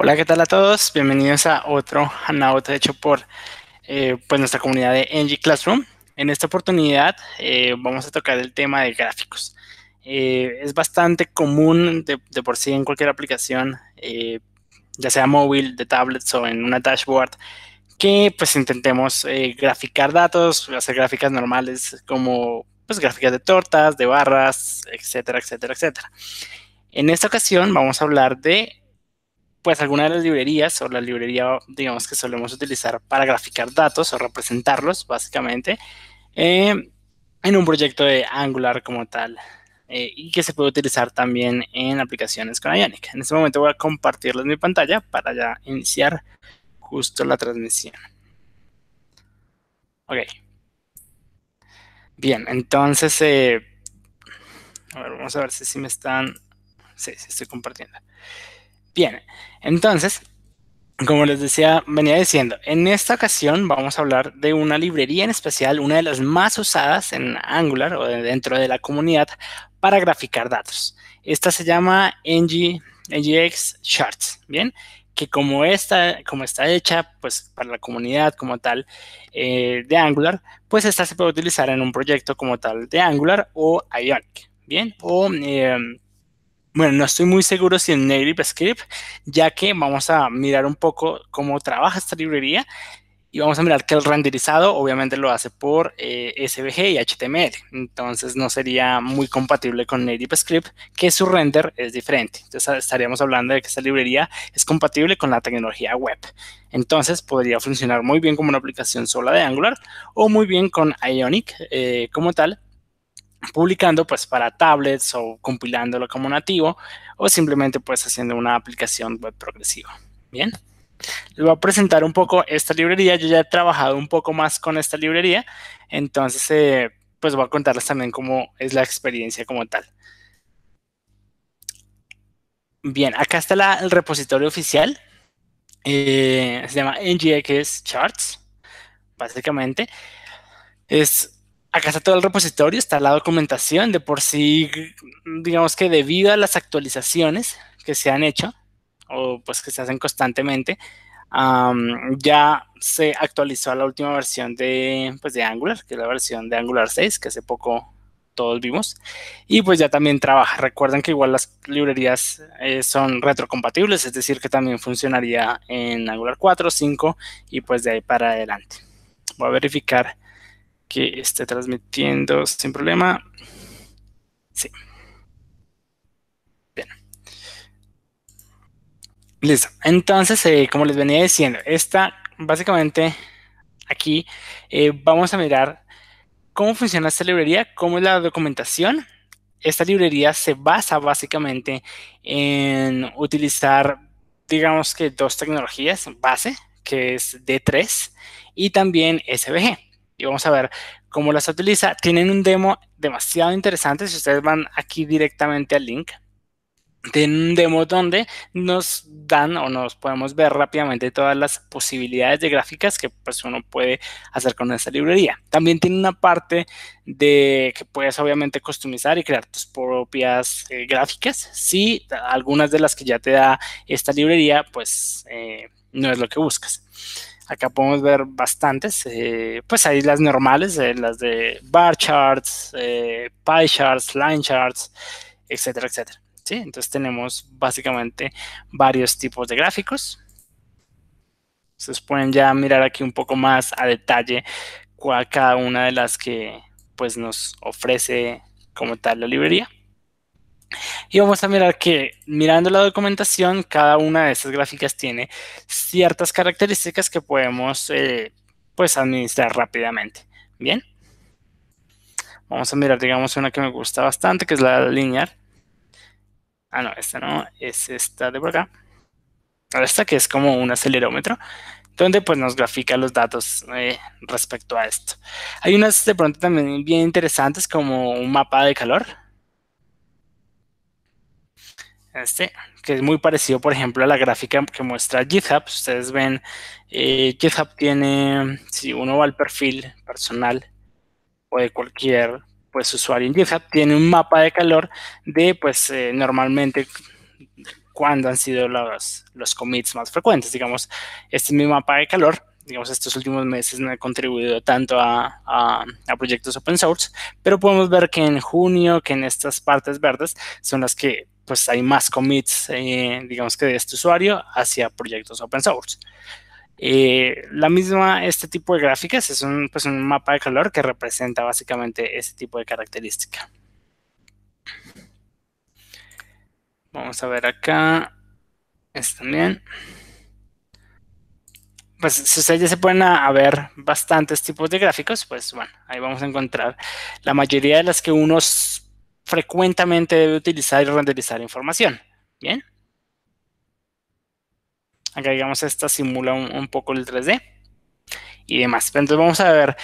Hola, ¿qué tal a todos? Bienvenidos a otro Hangout hecho por eh, pues nuestra comunidad de NG Classroom. En esta oportunidad eh, vamos a tocar el tema de gráficos. Eh, es bastante común de, por sí en cualquier aplicación, ya sea móvil, de tablets o en una dashboard, que pues intentemos graficar datos, hacer gráficas normales como pues gráficas de tortas, de barras, etcétera, etcétera, etcétera. En esta ocasión vamos a hablar de pues alguna de las librerías o la librería, digamos, que solemos utilizar para graficar datos o representarlos, básicamente, eh, en un proyecto de Angular como tal. Eh, y que se puede utilizar también en aplicaciones con Ionic. En este momento voy a compartirles mi pantalla para ya iniciar justo la transmisión. Ok. Bien, entonces, eh, a ver, vamos a ver si, si me están... Sí, sí estoy compartiendo. Bien, entonces, como les decía, venía diciendo, en esta ocasión vamos a hablar de una librería en especial, una de las más usadas en Angular o dentro de la comunidad para graficar datos. Esta se llama NG, NGX Charts, ¿bien? Que como, esta, como está hecha pues, para la comunidad como tal eh, de Angular, pues esta se puede utilizar en un proyecto como tal de Angular o Ionic, ¿bien? O... Eh, bueno, no estoy muy seguro si en Native Script, ya que vamos a mirar un poco cómo trabaja esta librería y vamos a mirar que el renderizado obviamente lo hace por eh, SVG y HTML. Entonces no sería muy compatible con Native Script, que su render es diferente. Entonces estaríamos hablando de que esta librería es compatible con la tecnología web. Entonces podría funcionar muy bien como una aplicación sola de Angular o muy bien con Ionic eh, como tal publicando pues para tablets o compilándolo como nativo o simplemente pues haciendo una aplicación web progresiva. Bien, les voy a presentar un poco esta librería. Yo ya he trabajado un poco más con esta librería, entonces eh, pues voy a contarles también cómo es la experiencia como tal. Bien, acá está el repositorio oficial. Eh, se llama NGX Charts, básicamente. Es acá está todo el repositorio, está la documentación. De por sí, digamos que debido a las actualizaciones que se han hecho, o pues que se hacen constantemente, ya se actualizó a la última versión de, pues, de Angular, que es la versión de Angular 6, que hace poco todos vimos. Y pues ya también trabaja. Recuerden que igual las librerías eh, son retrocompatibles, es decir, que también funcionaría en Angular 4, 5 y pues de ahí para adelante. Voy a verificar que esté transmitiendo sin problema. Sí. Bien. Listo. Entonces, eh, como les venía diciendo, esta, básicamente, aquí eh, vamos a mirar cómo funciona esta librería, cómo es la documentación. Esta librería se basa básicamente en utilizar, digamos que dos tecnologías base, que es D3 y también SVG y vamos a ver cómo las utiliza. Tienen un demo demasiado interesante. Si ustedes van aquí directamente al link, tienen un demo donde nos dan o nos podemos ver rápidamente todas las posibilidades de gráficas que pues uno puede hacer con esta librería. También tiene una parte de que puedes obviamente customizar y crear tus propias eh, gráficas. Si algunas de las que ya te da esta librería, pues eh, no es lo que buscas. Acá podemos ver bastantes, eh, pues hay las normales, eh, las de bar charts, eh, pie charts, line charts, etcétera, etcétera. ¿sí? Entonces tenemos básicamente varios tipos de gráficos. Ustedes pueden ya mirar aquí un poco más a detalle cuál cada una de las que pues nos ofrece como tal la librería. Y vamos a mirar que mirando la documentación, cada una de estas gráficas tiene ciertas características que podemos eh, pues administrar rápidamente. Bien. Vamos a mirar, digamos, una que me gusta bastante, que es la lineal. Ah, no, esta no, es esta de por acá. Esta que es como un acelerómetro, donde pues nos grafica los datos eh, respecto a esto. Hay unas de pronto también bien interesantes como un mapa de calor este, que es muy parecido, por ejemplo, a la gráfica que muestra GitHub. Ustedes ven, eh, GitHub tiene, si uno va al perfil personal o de cualquier pues, usuario en GitHub, tiene un mapa de calor de, pues, eh, normalmente cuándo han sido los, los commits más frecuentes. Digamos, este es mi mapa de calor. Digamos, estos últimos meses no he contribuido tanto a, a, proyectos open source, pero podemos ver que en junio, que en estas partes verdes son las que pues hay más commits, eh, digamos que de este usuario hacia proyectos open source. Eh, la misma, este tipo de gráficas es un, pues un mapa de calor que representa básicamente ese tipo de característica. Vamos a ver acá. Es también. Pues si ustedes ya se pueden a, ver bastantes tipos de gráficos, pues bueno, ahí vamos a encontrar la mayoría de las que uno frecuentemente debe utilizar y renderizar información. Bien. Acá digamos esta simula un, poco el 3D y demás. Entonces vamos a ver,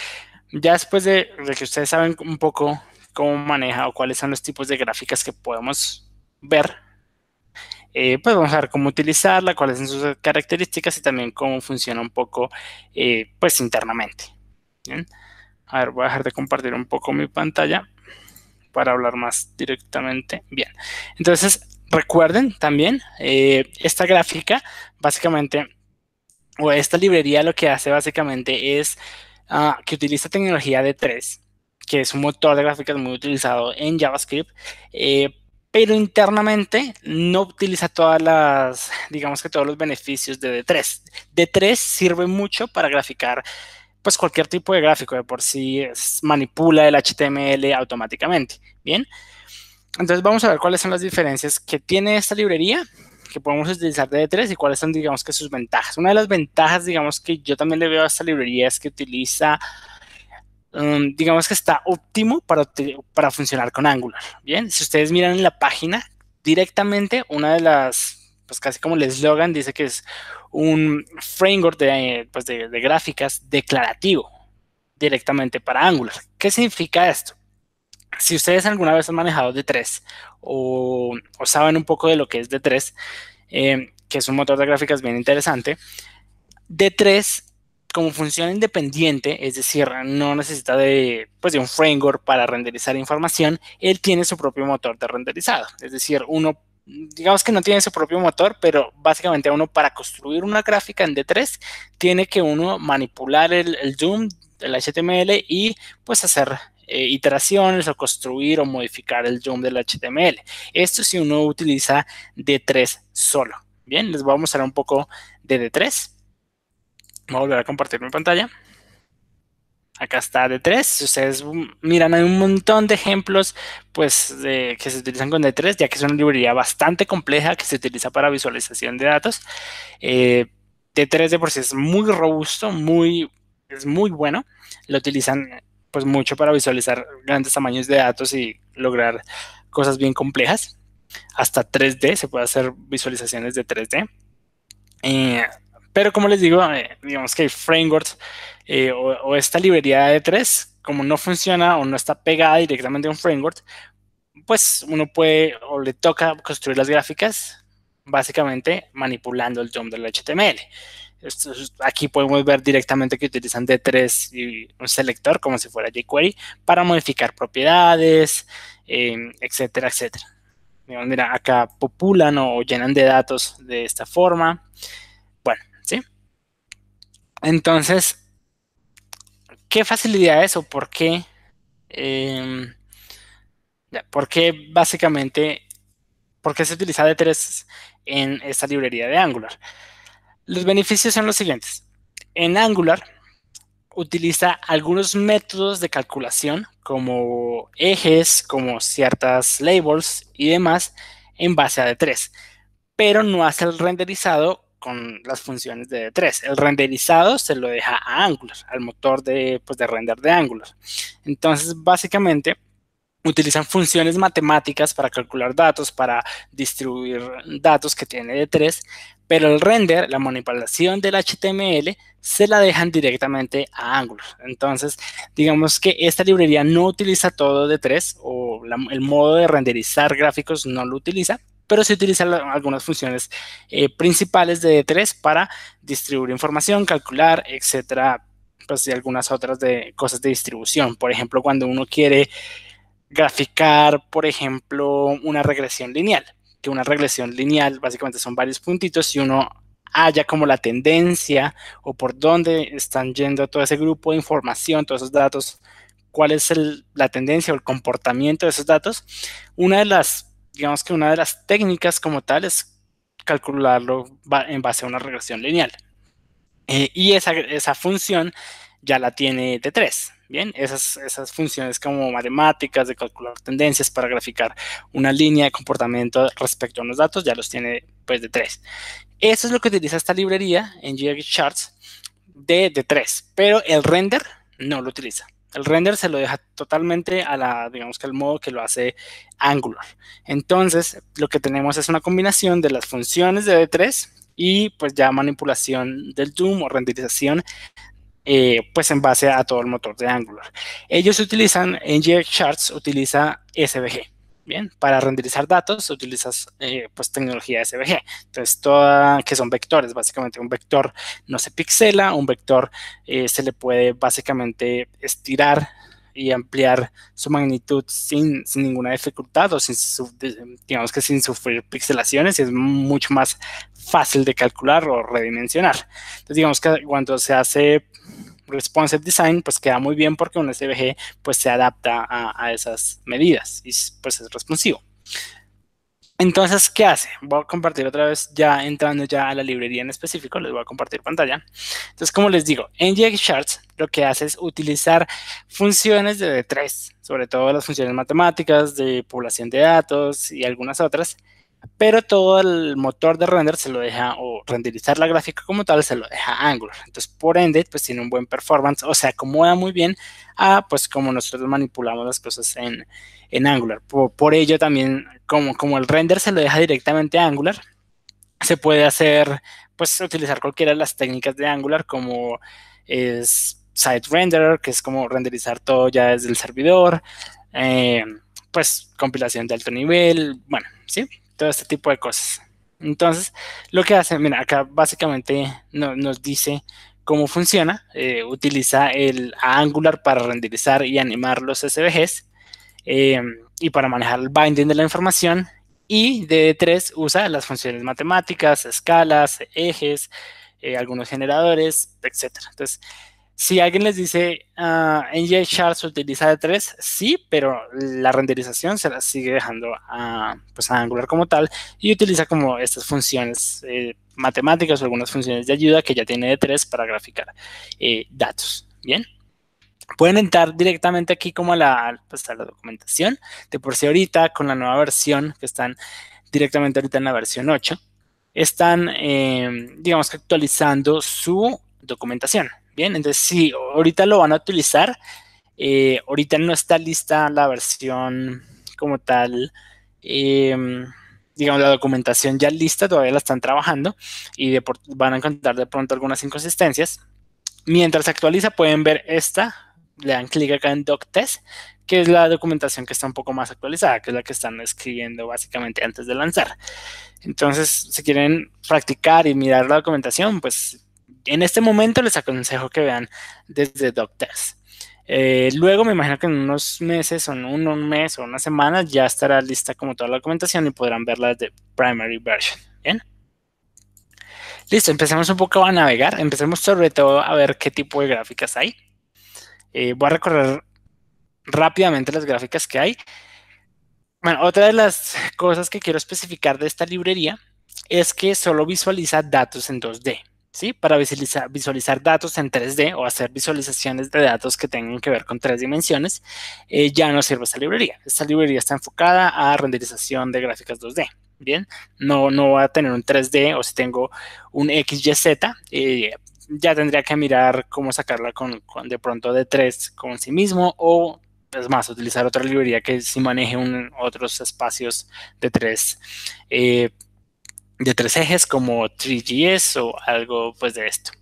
ya después de, que ustedes saben un poco cómo maneja o cuáles son los tipos de gráficas que podemos ver, eh, pues vamos a ver cómo utilizarla, cuáles son sus características y también cómo funciona un poco eh, pues internamente. A ver, voy a dejar de compartir un poco mi pantalla para hablar más directamente. Bien, entonces Recuerden también, eh, esta gráfica básicamente, o esta librería lo que hace básicamente es ah, que utiliza tecnología D3, que es un motor de gráficas muy utilizado en JavaScript, eh, pero internamente no utiliza todas las, digamos que todos los beneficios de D3. D3 sirve mucho para graficar pues cualquier tipo de gráfico, de por sí manipula el HTML automáticamente, ¿bien? Entonces vamos a ver cuáles son las diferencias que tiene esta librería que podemos utilizar de D3 y cuáles son, digamos, que sus ventajas. Una de las ventajas, digamos, que yo también le veo a esta librería es que utiliza, um, digamos, que está óptimo para, para funcionar con Angular. Bien, si ustedes miran en la página, directamente una de las, pues casi como el eslogan, dice que es un framework de, pues de, gráficas declarativo directamente para Angular. ¿Qué significa esto? si ustedes alguna vez han manejado D3 o, saben un poco de lo que es D3, eh, que es un motor de gráficas bien interesante, D3 como función independiente, es decir, no necesita de, pues, de un framework para renderizar información, él tiene su propio motor de renderizado. Es decir, uno, digamos que no tiene su propio motor, pero básicamente uno para construir una gráfica en D3 tiene que uno manipular el, zoom, el HTML y pues hacer eh, iteraciones o construir o modificar el zoom del HTML. Esto si uno utiliza D3 solo. Bien, les voy a mostrar un poco de D3. Voy a volver a compartir mi pantalla. Acá está D3. Si ustedes miran, hay un montón de ejemplos pues, que se utilizan con D3, ya que es una librería bastante compleja que se utiliza para visualización de datos. Eh, D3 de por sí es muy robusto, muy, es muy bueno. Lo utilizan pues mucho para visualizar grandes tamaños de datos y lograr cosas bien complejas. Hasta 3D, se puede hacer visualizaciones de 3D. Eh, pero como les digo, eh, digamos que hay frameworks eh, o, esta librería de 3, como no funciona o no está pegada directamente a un framework, pues uno puede o le toca construir las gráficas básicamente manipulando el jump del HTML aquí podemos ver directamente que utilizan D3 y un selector como si fuera jQuery para modificar propiedades, em, etcétera, etcétera. Mira, acá populan o llenan de datos de esta forma. Bueno, ¿sí? Entonces, ¿qué facilidad es o por qué? Eh, ¿Por qué básicamente, por qué se utiliza D3 en esta librería de Angular? Los beneficios son los siguientes. En Angular utiliza algunos métodos de calculación como ejes, como ciertas labels y demás en base a D3, pero no hace el renderizado con las funciones de D3. El renderizado se lo deja a Angular, al motor de, pues, de render de Angular. Entonces, básicamente, utilizan funciones matemáticas para calcular datos, para distribuir datos que tiene D3, pero el render, la manipulación del HTML, se la dejan directamente a Angular. Entonces, digamos que esta librería no utiliza todo de 3 o el modo de renderizar gráficos no lo utiliza, pero sí utiliza algunas funciones eh, principales de D3 para distribuir información, calcular, etcétera, pues y algunas otras de cosas de distribución. Por ejemplo, cuando uno quiere graficar, por ejemplo, una regresión lineal que una regresión lineal básicamente son varios puntitos y uno haya como la tendencia o por dónde están yendo todo ese grupo de información, todos esos datos, cuál es la tendencia o el comportamiento de esos datos. Una de las, digamos que una de las técnicas como tal es calcularlo en base a una regresión lineal. Eh, y esa, esa función ya la tiene de 3 Bien, esas, esas funciones como matemáticas de calcular tendencias para graficar una línea de comportamiento respecto a unos datos ya los tiene pues de 3 Eso es lo que utiliza esta librería en Charts de, de 3 pero el render no lo utiliza. El render se lo deja totalmente a la, digamos que al modo que lo hace Angular. Entonces, lo que tenemos es una combinación de las funciones de D3 y pues ya manipulación del Doom o renderización eh, pues en base a todo el motor de Angular. Ellos utilizan, NGX Charts utiliza SVG, bien, para renderizar datos utilizas eh, pues tecnología SVG. Entonces, toda, que son vectores, básicamente un vector no se pixela, un vector eh, se le puede básicamente estirar y ampliar su magnitud sin, ninguna dificultad o sin, digamos que sin sufrir pixelaciones y es mucho más fácil de calcular o redimensionar. Entonces digamos que cuando se hace responsive design pues queda muy bien porque un SVG pues se adapta a, esas medidas y pues es responsivo. Entonces, ¿qué hace? Voy a compartir otra vez, ya entrando ya a la librería en específico, les voy a compartir pantalla. Entonces, como les digo, en Charts lo que hace es utilizar funciones de D3, sobre todo las funciones matemáticas de población de datos y algunas otras, pero todo el motor de render se lo deja, o renderizar la gráfica como tal, se lo deja Angular. Entonces, por ende, pues tiene un buen performance, o se acomoda muy bien a, pues, como nosotros manipulamos las cosas en, en Angular. Por, ello también, como, como el render se lo deja directamente a Angular, se puede hacer, pues, utilizar cualquiera de las técnicas de Angular, como es Site Renderer, que es como renderizar todo ya desde el servidor, eh, pues, compilación de alto nivel, bueno, sí, todo este tipo de cosas. Entonces, lo que hace, mira, acá básicamente nos dice cómo funciona. Eh, utiliza el Angular para renderizar y animar los SVGs eh, y para manejar el binding de la información. Y D3 usa las funciones matemáticas, escalas, ejes, eh, algunos generadores, etc. Entonces, si alguien les dice uh, NG Charts utiliza de 3, sí, pero la renderización se la sigue dejando a, pues a Angular como tal y utiliza como estas funciones eh, matemáticas o algunas funciones de ayuda que ya tiene de 3 para graficar eh, datos. Bien. Pueden entrar directamente aquí como a la, pues a la documentación. De por sí ahorita con la nueva versión que están directamente ahorita en la versión 8, están, eh, digamos que actualizando su documentación. Bien, entonces sí, ahorita lo van a utilizar. Eh, ahorita no está lista la versión como tal, em, digamos, la documentación ya lista, todavía la están trabajando y van a encontrar de pronto algunas inconsistencias. Mientras se actualiza pueden ver esta, le dan clic acá en Doc Test, que es la documentación que está un poco más actualizada, que es la que están escribiendo básicamente antes de lanzar. Entonces, si quieren practicar y mirar la documentación, pues en este momento les aconsejo que vean desde Doctors. Eh, luego me imagino que en unos meses o en un, mes o una semana ya estará lista como toda la documentación y podrán verla de primary version. Bien. Listo, empecemos un poco a navegar. Empecemos sobre todo a ver qué tipo de gráficas hay. Eh, voy a recorrer rápidamente las gráficas que hay. Bueno, otra de las cosas que quiero especificar de esta librería es que solo visualiza datos en 2D. ¿Sí? Para visualizar, visualizar, datos en 3D o hacer visualizaciones de datos que tengan que ver con tres dimensiones, eh, ya no sirve esta librería. Esta librería está enfocada a renderización de gráficas 2D. Bien, no, no va a tener un 3D o si tengo un XYZ, eh, ya tendría que mirar cómo sacarla con, de pronto de 3 con sí mismo o es más, utilizar otra librería que sí maneje otros espacios de 3 de tres ejes como 3GS o algo pues de esto.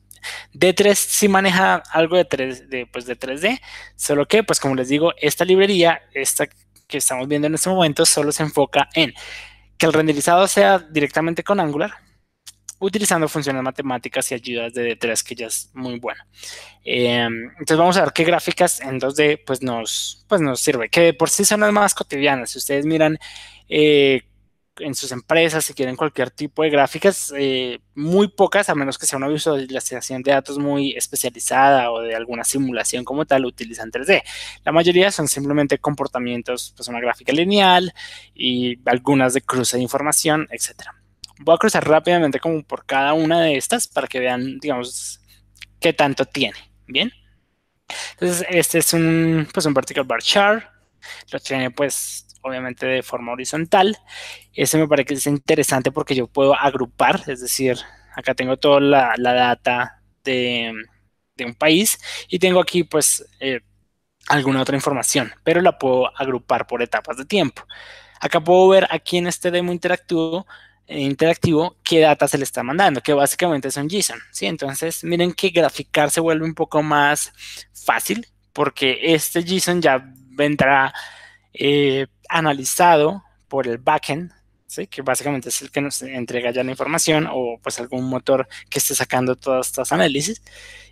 D3 sí maneja algo de, 3, de, pues de 3D, solo que pues como les digo, esta librería, esta que estamos viendo en este momento, solo se enfoca en que el renderizado sea directamente con Angular, utilizando funciones matemáticas y ayudas de D3, que ya es muy bueno. Em, entonces vamos a ver qué gráficas en 2D pues nos, pues nos sirve, que por sí son las más cotidianas. Si ustedes miran eh, en sus empresas, si quieren cualquier tipo de gráficas, eh, muy pocas, a menos que sea una visualización de datos muy especializada o de alguna simulación como tal, utilizan 3D. La mayoría son simplemente comportamientos, pues una gráfica lineal y algunas de cruce de información, etc. Voy a cruzar rápidamente como por cada una de estas para que vean, digamos, qué tanto tiene. Bien. Entonces, este es un, pues un vertical bar chart. Lo tiene pues obviamente de forma horizontal. Ese me parece que es interesante porque yo puedo agrupar, es decir, acá tengo toda la, data de, un país y tengo aquí pues eh, alguna otra información, pero la puedo agrupar por etapas de tiempo. Acá puedo ver aquí en este demo interactivo, eh, interactivo qué data se le está mandando, que básicamente son JSON. ¿sí? Entonces, miren que graficar se vuelve un poco más fácil porque este JSON ya vendrá eh, analizado por el backend, ¿sí? que básicamente es el que nos entrega ya la información o pues algún motor que esté sacando todas estas análisis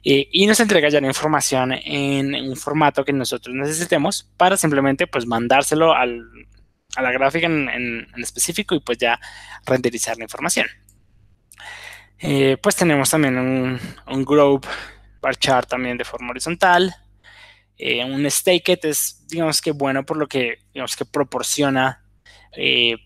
eh, y nos entrega ya la información en un formato que nosotros necesitemos para simplemente pues mandárselo al, a la gráfica en, específico y pues ya renderizar la información. Eh, pues tenemos también un, un group bar chart también de forma horizontal eh, un stake es, digamos que bueno por lo que, digamos que proporciona. Eh,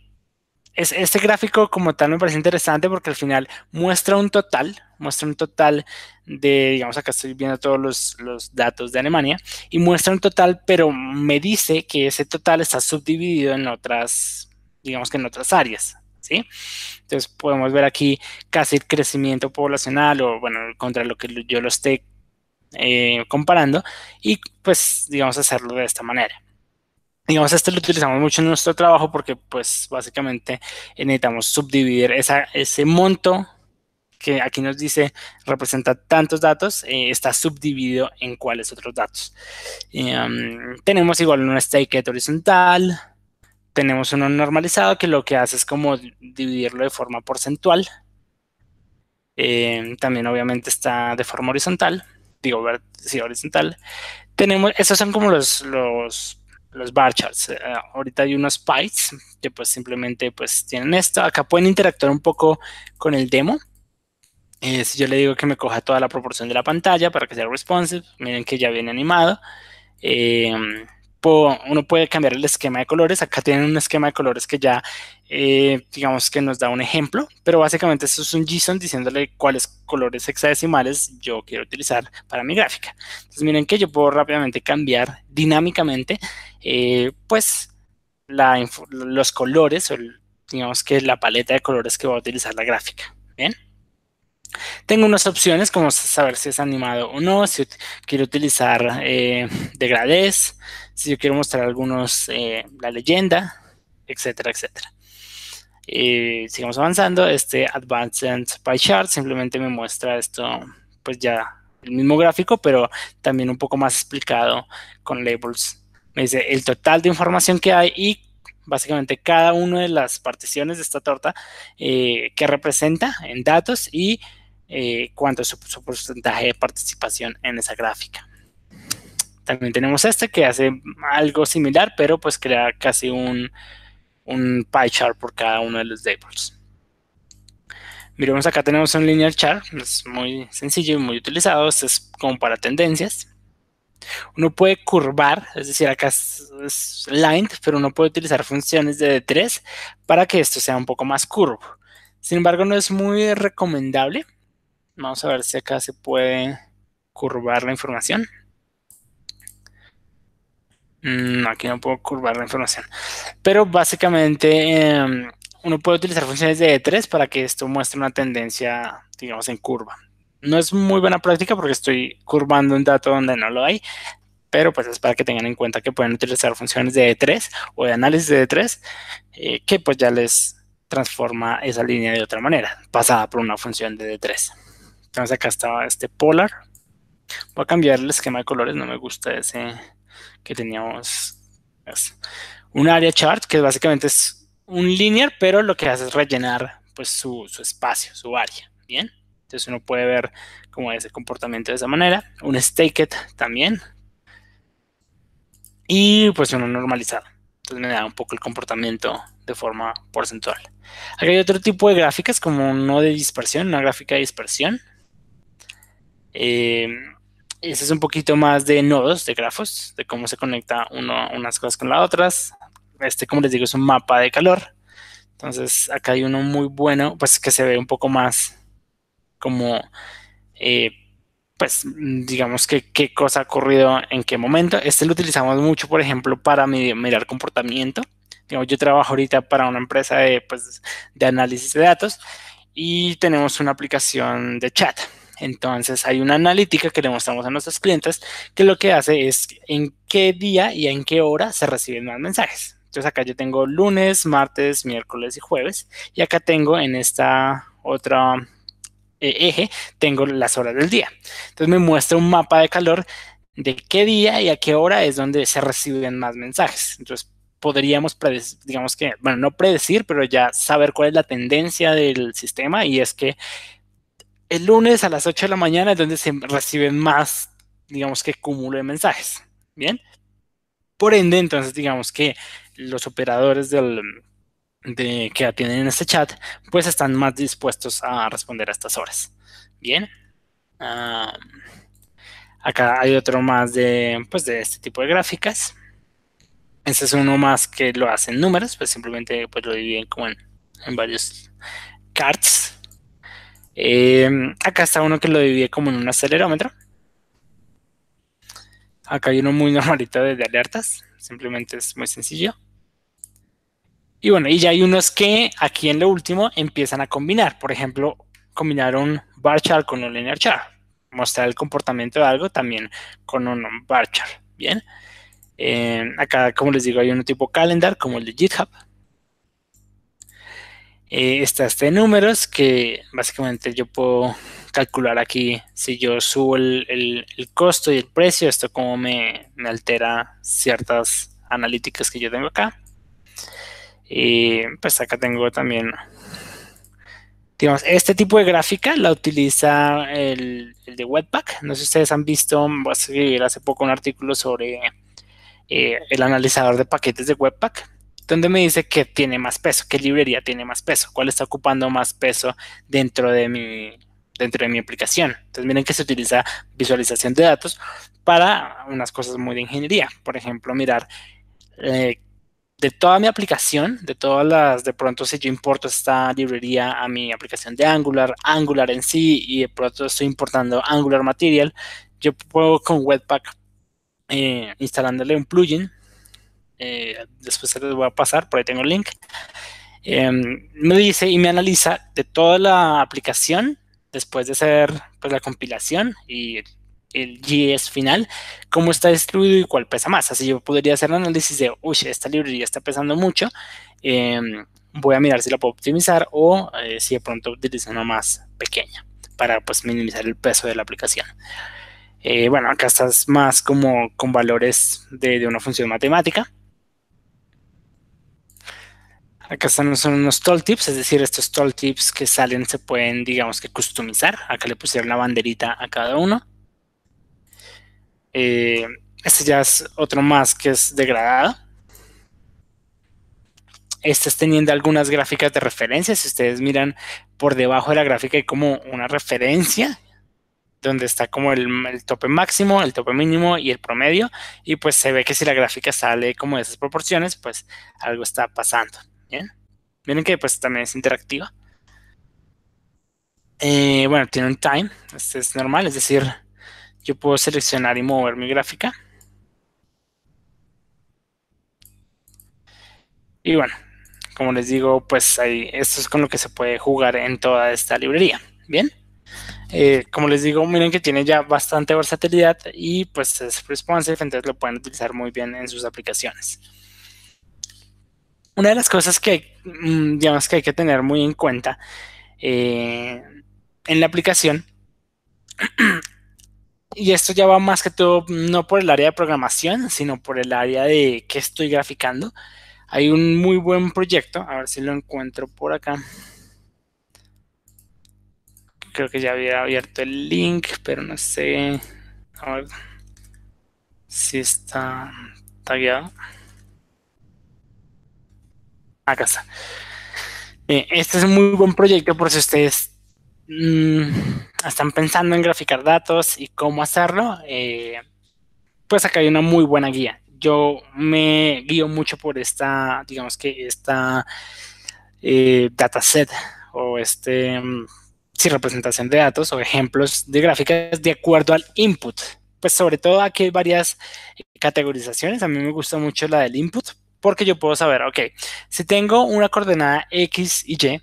es, este gráfico como tal me parece interesante porque al final muestra un total, muestra un total de, digamos acá estoy viendo todos los, datos de Alemania, y muestra un total, pero me dice que ese total está subdividido en otras, digamos que en otras áreas. ¿Sí? Entonces podemos ver aquí casi el crecimiento poblacional o bueno, contra lo que yo lo esté eh, comparando y pues digamos hacerlo de esta manera. Digamos, este lo utilizamos mucho en nuestro trabajo porque pues básicamente necesitamos subdividir ese monto que aquí nos dice representa tantos datos, eh, está subdividido en cuáles otros datos. Um, tenemos igual un stake horizontal, tenemos uno normalizado que lo que hace es como dividirlo de forma porcentual. Eh, también obviamente está de forma horizontal digo, sí, horizontal. Tenemos, esos son como los, los bar charts. Eh, ahorita hay unos bytes que pues simplemente pues tienen esto. Acá pueden interactuar un poco con el demo. Eh, si yo le digo que me coja toda la proporción de la pantalla para que sea responsive, miren que ya viene animado. Eh, uno puede cambiar el esquema de colores. Acá tienen un esquema de colores que ya, digamos que nos da un ejemplo, pero básicamente esto es un JSON diciéndole cuáles colores hexadecimales yo quiero utilizar para mi gráfica. Entonces miren que yo puedo rápidamente cambiar dinámicamente, eh, pues, los colores o digamos que la paleta de colores que voy a utilizar la gráfica. Bien. Tengo unas opciones como saber si es animado o no, si quiero utilizar eh, degradés, si yo quiero mostrar algunos, eh, la leyenda, etcétera, etcétera. Eh, sigamos avanzando, este Advanced Pie Chart simplemente me muestra esto, pues ya el mismo gráfico, pero también un poco más explicado con labels. Me dice el total de información que hay y básicamente cada una de las particiones de esta torta eh, que representa en datos y eh, cuánto es su, porcentaje de participación en esa gráfica. También tenemos este que hace algo similar, pero pues crea casi un, un pie chart por cada uno de los labels. Miremos acá tenemos un linear chart, es muy sencillo y muy utilizado, este es como para tendencias. Uno puede curvar, es decir, acá es, es pero uno puede utilizar funciones de D3 para que esto sea un poco más curvo. Sin embargo, no es muy recomendable Vamos a ver si acá se puede curvar la información. Mm, aquí no puedo curvar la información. Pero básicamente em, uno puede utilizar funciones de E3 para que esto muestre una tendencia, digamos, en curva. No es muy buena práctica porque estoy curvando un dato donde no lo hay, pero pues es para que tengan en cuenta que pueden utilizar funciones de E3 o de análisis de E3 eh, que pues ya les transforma esa línea de otra manera, pasada por una función de D3. Entonces acá estaba este polar. Voy a cambiar el esquema de colores, no me gusta ese que teníamos. un area chart, que básicamente es un linear, pero lo que hace es rellenar pues su, espacio, su área. Bien. Entonces uno puede ver cómo es el comportamiento de esa manera. Un staked también. Y pues uno normalizado. Entonces me da un poco el comportamiento de forma porcentual. Aquí hay otro tipo de gráficas como no de dispersión, una gráfica de dispersión. Eh, ese es un poquito más de nodos, de grafos, de cómo se conecta uno, unas cosas con las otras. Este, como les digo, es un mapa de calor. Entonces, acá hay uno muy bueno, pues que se ve un poco más como, eh, pues, digamos que qué cosa ha ocurrido en qué momento. Este lo utilizamos mucho, por ejemplo, para mirar comportamiento. yo trabajo ahorita para una empresa de, pues, de análisis de datos y tenemos una aplicación de chat. Entonces hay una analítica que le mostramos a nuestros clientes que lo que hace es en qué día y en qué hora se reciben más mensajes. Entonces acá yo tengo lunes, martes, miércoles y jueves. Y acá tengo en esta otra eje, tengo las horas del día. Entonces me muestra un mapa de calor de qué día y a qué hora es donde se reciben más mensajes. Entonces podríamos, digamos que, bueno, no predecir, pero ya saber cuál es la tendencia del sistema y es que el lunes a las 8 de la mañana es donde se reciben más, digamos que cúmulo de mensajes. Bien. Por ende, entonces, digamos que los operadores del, de, que atienden en este chat, pues están más dispuestos a responder a estas horas. Bien. acá hay otro más de, pues, de este tipo de gráficas. Este es uno más que lo hacen números, pues simplemente pues, lo dividen como en, varios cards. Eh, acá está uno que lo divide como en un acelerómetro. Acá hay uno muy normalito de alertas. Simplemente es muy sencillo. Y bueno, y ya hay unos que aquí en lo último empiezan a combinar. Por ejemplo, combinaron bar chart con un linear chart. Mostrar el comportamiento de algo también con un bar chart. Bien. Eh, acá, como les digo, hay un tipo calendar como el de GitHub. Eh, está este números que básicamente yo puedo calcular aquí si yo subo el, costo y el precio, esto como me altera ciertas analíticas que yo tengo acá. Y pues acá tengo también, digamos, este tipo de gráfica la utiliza el, de Webpack. No sé si ustedes han visto, voy a escribir hace poco un artículo sobre eh, el analizador de paquetes de Webpack, donde me dice que tiene más peso, qué librería tiene más peso, cuál está ocupando más peso dentro de mi, dentro de mi aplicación. Entonces miren que se utiliza visualización de datos para unas cosas muy de ingeniería. Por ejemplo, mirar eh, de toda mi aplicación, de todas las, de pronto si yo importo esta librería a mi aplicación de Angular, Angular en sí, y de pronto estoy importando Angular Material, yo puedo con Webpack eh, instalándole un plugin, eh, después se les voy a pasar, por ahí tengo el link, em, me dice y me analiza de toda la aplicación, después de hacer pues, la compilación y el GS final, cómo está distribuido y cuál pesa más. Así yo podría hacer el análisis de, uy, esta librería está pesando mucho, em, voy a mirar si la puedo optimizar o eh, si de pronto utilizo una más pequeña para pues minimizar el peso de la aplicación. Eh, bueno, acá estás más como con valores de, una función matemática. Acá están son unos tooltips, es decir, estos tooltips que salen se pueden, digamos que customizar. Acá le pusieron la banderita a cada uno. Este ya es otro más que es degradado. Este es teniendo algunas gráficas de referencia. Si ustedes miran por debajo de la gráfica hay como una referencia donde está como el, tope máximo, el tope mínimo y el promedio. Y pues se ve que si la gráfica sale como de esas proporciones, pues algo está pasando. Bien. Miren que pues también es interactiva. Eh, bueno, tiene un time. Este es normal, es decir, yo puedo seleccionar y mover mi gráfica. Y bueno, como les digo, pues ahí, esto es con lo que se puede jugar en toda esta librería. Bien. Eh, como les digo, miren que tiene ya bastante versatilidad y pues es responsive, entonces lo pueden utilizar muy bien en sus aplicaciones. Una de las cosas que, mm, digamos que hay que tener muy en cuenta eh, en la aplicación y esto ya va más que todo, no por el área de programación, sino por el área de qué estoy graficando. Hay un muy buen proyecto, a ver si lo encuentro por acá. Creo que ya había abierto el link, pero no sé. A ver si está tagueado. acá está. Eh, este es un muy buen proyecto por si ustedes mm, están pensando en graficar datos y cómo hacerlo. Eh, pues acá hay una muy buena guía. Yo me guío mucho por esta, digamos que esta eh, dataset o este, mm, sí, representación de datos o ejemplos de gráficas de acuerdo al input. Pues sobre todo aquí hay varias categorizaciones. A mí me gusta mucho la del input porque yo puedo saber, ok, si tengo una coordenada X y Y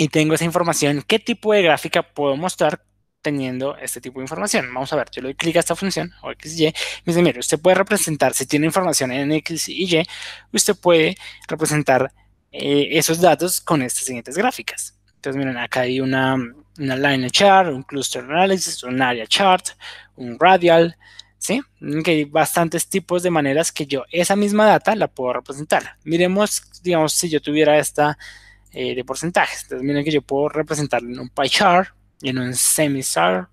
y tengo esa información, ¿qué tipo de gráfica puedo mostrar teniendo este tipo de información? Vamos a ver, yo le doy clic a esta función, o X y me dice, mire, usted puede representar, si tiene información en X y Y, usted puede representar eh, esos datos con estas siguientes gráficas. Entonces, miren, acá hay una, una line chart, un cluster analysis, un area chart, un radial, ¿sí? Que hay bastantes tipos de maneras que yo esa misma data la puedo representar. Miremos, digamos, si yo tuviera esta eh, de porcentajes. Entonces, miren que yo puedo representar en un pie chart en un semi chart.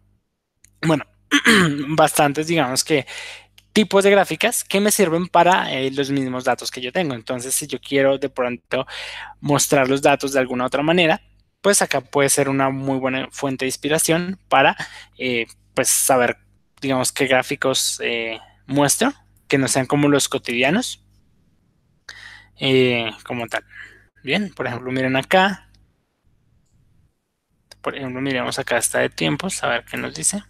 Bueno, bastantes, digamos que tipos de gráficas que me sirven para eh, los mismos datos que yo tengo. Entonces, si yo quiero de pronto mostrar los datos de alguna otra manera, pues acá puede ser una muy buena fuente de inspiración para eh, pues saber digamos, qué gráficos muestro, que no sean como los cotidianos, como tal. Bien, por ejemplo, miren acá. Por ejemplo, miremos acá está de tiempos, a ver qué nos dice.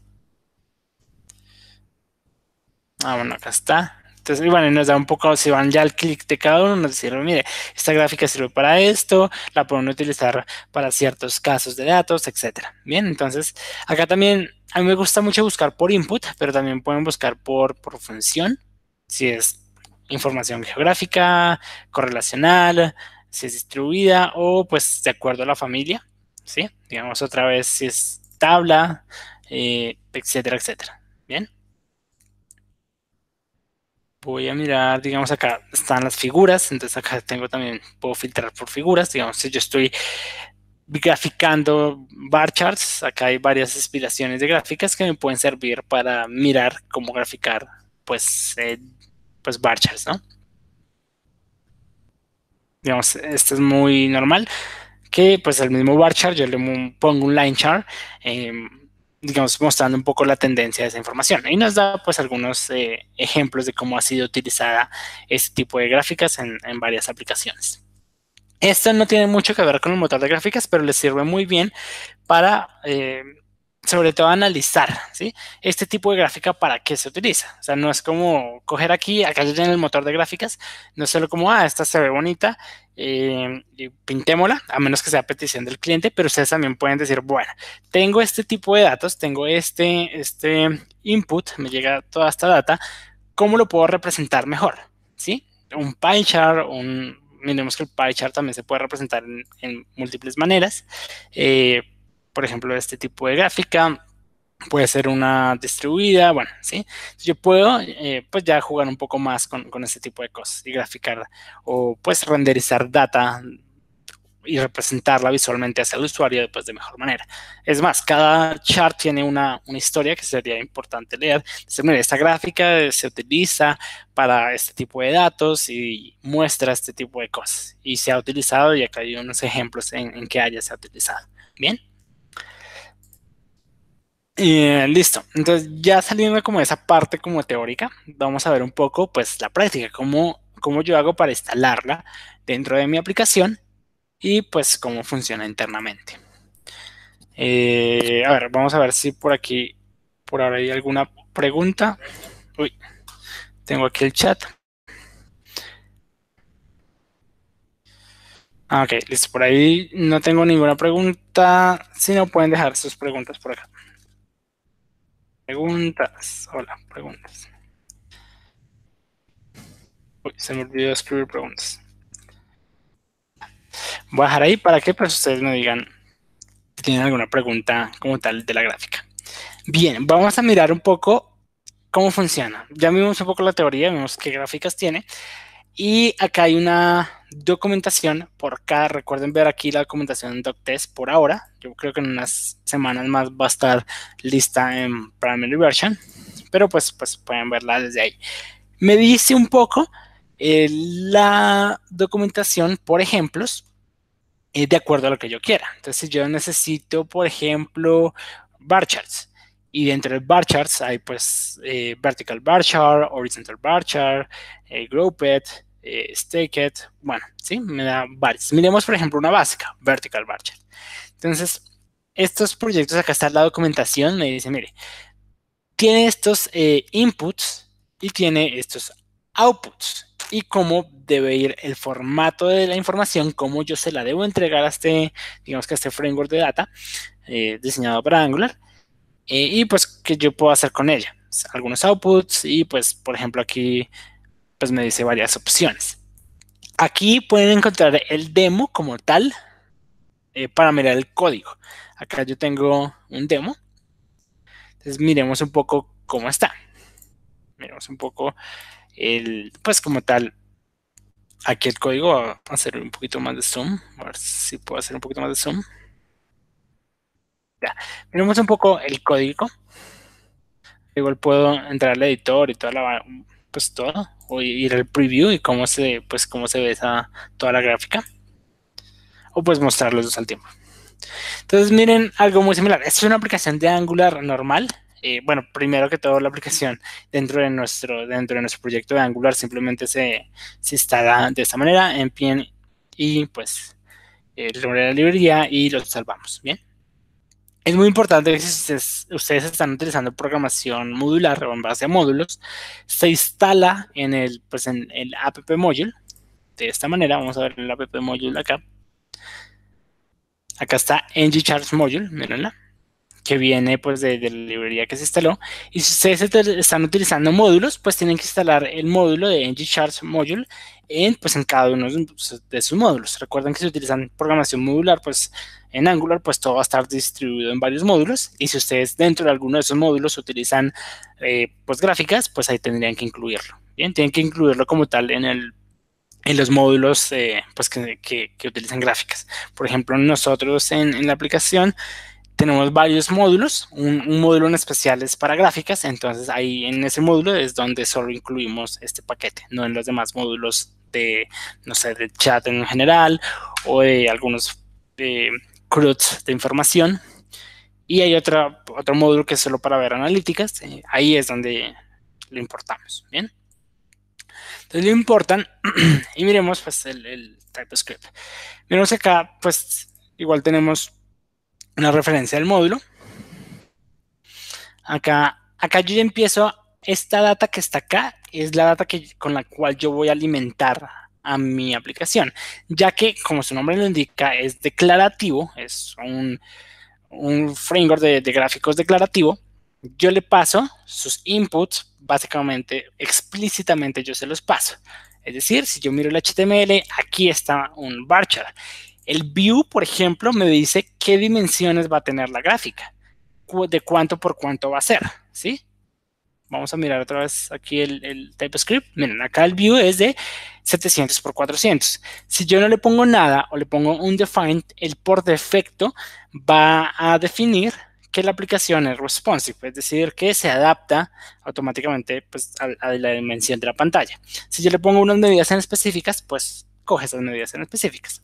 Ah, bueno, acá está. Entonces, bueno, nos da un poco, si van ya al clic de cada uno, nos sirve, mire, esta gráfica sirve para esto, la pueden utilizar para ciertos casos de datos, etcétera. Bien, entonces, acá también, a mí me gusta mucho buscar por input, pero también pueden buscar por, por función, si es información geográfica, correlacional, si es distribuida o pues de acuerdo a la familia, ¿sí? Digamos otra vez si es tabla, eh, etcétera, etcétera. Bien voy a mirar, digamos acá están las figuras, entonces acá tengo también, puedo filtrar por figuras, digamos, si yo estoy graficando bar charts, acá hay varias inspiraciones de gráficas que me pueden servir para mirar cómo graficar, pues, eh, pues bar charts, ¿no? Digamos, esto es muy normal, que pues el mismo bar chart, yo le pongo un line chart, eh, digamos, mostrando un poco la tendencia de esa información. Y nos da pues algunos eh, ejemplos de cómo ha sido utilizada este tipo de gráficas en, varias aplicaciones. Esto no tiene mucho que ver con el motor de gráficas, pero le sirve muy bien para eh, sobre todo analizar, ¿sí? Este tipo de gráfica para qué se utiliza. O sea, no es como coger aquí, acá ya tiene el motor de gráficas, no solo como, ah, esta se ve bonita, eh, pintémosla, a menos que sea petición del cliente, pero ustedes también pueden decir, bueno, tengo este tipo de datos, tengo este, este input, me llega toda esta data, ¿cómo lo puedo representar mejor? ¿Sí? Un pie chart, un, miremos que el pie chart también se puede representar en, múltiples maneras. Eh, por ejemplo, este tipo de gráfica. Puede ser una distribuida, bueno, ¿sí? Yo puedo, eh, pues ya jugar un poco más con, con este tipo de cosas y graficar o pues renderizar data y representarla visualmente hacia el usuario después de mejor manera. Es más, cada chart tiene una, una historia que sería importante leer. esta gráfica se utiliza para este tipo de datos y muestra este tipo de cosas. Y se ha utilizado, y acá hay unos ejemplos en, en que haya se ha utilizado. Bien. Eh, listo. Entonces, ya saliendo como de esa parte como teórica, vamos a ver un poco, pues, la práctica, cómo, cómo yo hago para instalarla dentro de mi aplicación y, pues, cómo funciona internamente. Eh, a ver, vamos a ver si por aquí, por ahora hay alguna pregunta. Uy, tengo aquí el chat. Ah, ok, listo. Por ahí no tengo ninguna pregunta. Si no, pueden dejar sus preguntas por acá. Preguntas. Hola, preguntas. Uy, se me olvidó escribir preguntas. Voy a dejar ahí para que pues, ustedes me digan si tienen alguna pregunta como tal de la gráfica. Bien, vamos a mirar un poco cómo funciona. Ya vimos un poco la teoría, vimos qué gráficas tiene. Y acá hay una documentación por cada, recuerden ver aquí la documentación en DocTest por ahora. Yo creo que en unas semanas más va a estar lista en Primary Version, pero pues, pues pueden verla desde ahí. Me dice un poco eh, la documentación por ejemplos de acuerdo a lo que yo quiera. Entonces, yo necesito, por ejemplo, bar charts. Y dentro del bar charts hay pues eh, vertical bar chart, horizontal bar chart, eh, grouped, eh, staked, bueno, sí, me da varios. Miremos por ejemplo una básica, vertical bar chart. Entonces, estos proyectos, acá está la documentación, me dice, mire, tiene estos eh, inputs y tiene estos outputs y cómo debe ir el formato de la información, cómo yo se la debo entregar a este, digamos que a este framework de data eh, diseñado para Angular eh, y pues qué yo puedo hacer con ella. Algunos outputs y pues por ejemplo aquí pues me dice varias opciones. Aquí pueden encontrar el demo como tal eh, para mirar el código. Acá yo tengo un demo. Entonces miremos un poco cómo está. Miremos un poco el, pues como tal, aquí el código, va a hacer un poquito más de zoom, a ver si puedo hacer un poquito más de zoom. Ya, miremos un poco el código. Igual puedo entrar al editor y toda la, pues todo, o ir al preview y cómo se, pues cómo se ve esa, toda la gráfica. O pues mostrar los dos al tiempo. Entonces miren algo muy similar. Esta es una aplicación de Angular normal. Eh, bueno, primero que todo la aplicación dentro de nuestro, dentro de nuestro proyecto de Angular simplemente se, se instala de esta manera en pie y pues el de la librería y lo salvamos, ¿bien? Es muy importante que si ustedes, están utilizando programación modular o en base a módulos, se instala en el, pues en el app module. De esta manera, vamos a ver el app module acá. Acá está ngCharts module, mírenla que viene pues de, la librería que se instaló. Y si ustedes están utilizando módulos, pues tienen que instalar el módulo de ngCharts Module en, pues, en cada uno de sus módulos. Recuerden que si utilizan programación modular, pues en Angular, pues todo va a estar distribuido en varios módulos. Y si ustedes dentro de alguno de esos módulos utilizan eh, pues gráficas, pues ahí tendrían que incluirlo. Bien, tienen que incluirlo como tal en el en los módulos eh, pues que, que, utilizan gráficas. Por ejemplo, nosotros en, en la aplicación tenemos varios módulos, un, módulo en especial es para gráficas, entonces ahí en ese módulo es donde solo incluimos este paquete, no en los demás módulos de, no sé, de chat en general o de algunos eh, de información. Y hay otro, otro módulo que es solo para ver analíticas, eh, ahí es donde lo importamos, ¿bien? Entonces lo importan y miremos pues el, el TypeScript. Miremos acá, pues igual tenemos una referencia del módulo. Acá, acá yo ya empiezo, esta data que está acá es la data que, con la cual yo voy a alimentar a mi aplicación, ya que como su nombre lo indica es declarativo, es un, un framework de, de gráficos declarativo, yo le paso sus inputs, básicamente, explícitamente yo se los paso. Es decir, si yo miro el HTML, aquí está un varchar. El view, por ejemplo, me dice qué dimensiones va a tener la gráfica, de cuánto por cuánto va a ser, ¿sí? Vamos a mirar otra vez aquí el, TypeScript. Miren, acá el view es de 700 por 400. Si yo no le pongo nada o le pongo un define, el por defecto va a definir que la aplicación es responsive, es decir, que se adapta automáticamente pues, a, a, la dimensión de la pantalla. Si yo le pongo unas medidas en específicas, pues coge esas medidas en específicas.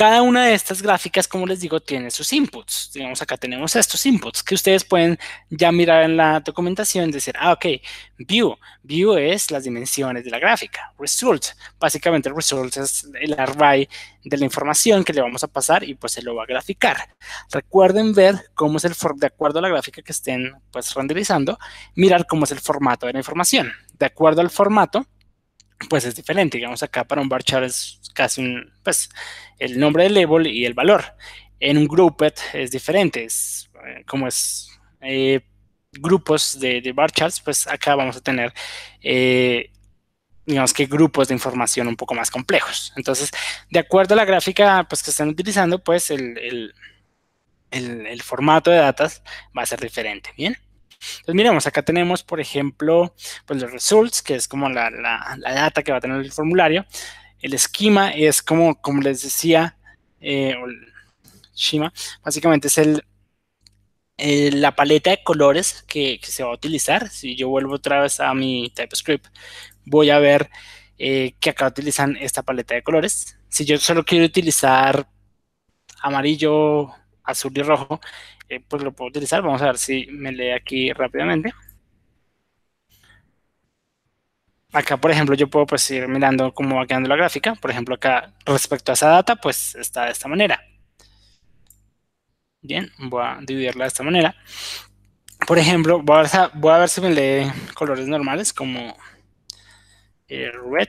Cada una de estas gráficas, como les digo, tiene sus inputs. Digamos, acá tenemos estos inputs que ustedes pueden ya mirar en la documentación decir, ah, ok, view. View es las dimensiones de la gráfica. Result. Básicamente el result es el array de la información que le vamos a pasar y pues se lo va a graficar. Recuerden ver cómo es el, de acuerdo a la gráfica que estén pues renderizando, mirar cómo es el formato de la información. De acuerdo al formato, pues es diferente. Digamos, acá para un bar chart es casi un, pues, el nombre del label y el valor. En un grouped es diferente, es eh, como es eh, grupos de, de, bar charts, pues acá vamos a tener, eh, digamos que grupos de información un poco más complejos. Entonces, de acuerdo a la gráfica pues, que están utilizando, pues el, el formato de datos va a ser diferente, ¿bien? Entonces, miremos, acá tenemos, por ejemplo, pues los results, que es como la, la, la data que va a tener el formulario. El esquema es como, como les decía, eh, Shima, básicamente es el, la paleta de colores que, se va a utilizar. Si yo vuelvo otra vez a mi TypeScript, voy a ver eh, que acá utilizan esta paleta de colores. Si yo solo quiero utilizar amarillo, azul y rojo, eh, pues lo puedo utilizar. Vamos a ver si me lee aquí rápidamente. Acá, por ejemplo, yo puedo pues ir mirando cómo va quedando la gráfica. Por ejemplo, acá respecto a esa data, pues está de esta manera. Bien, voy a dividirla de esta manera. Por ejemplo, voy a ver, si me lee colores normales como el red.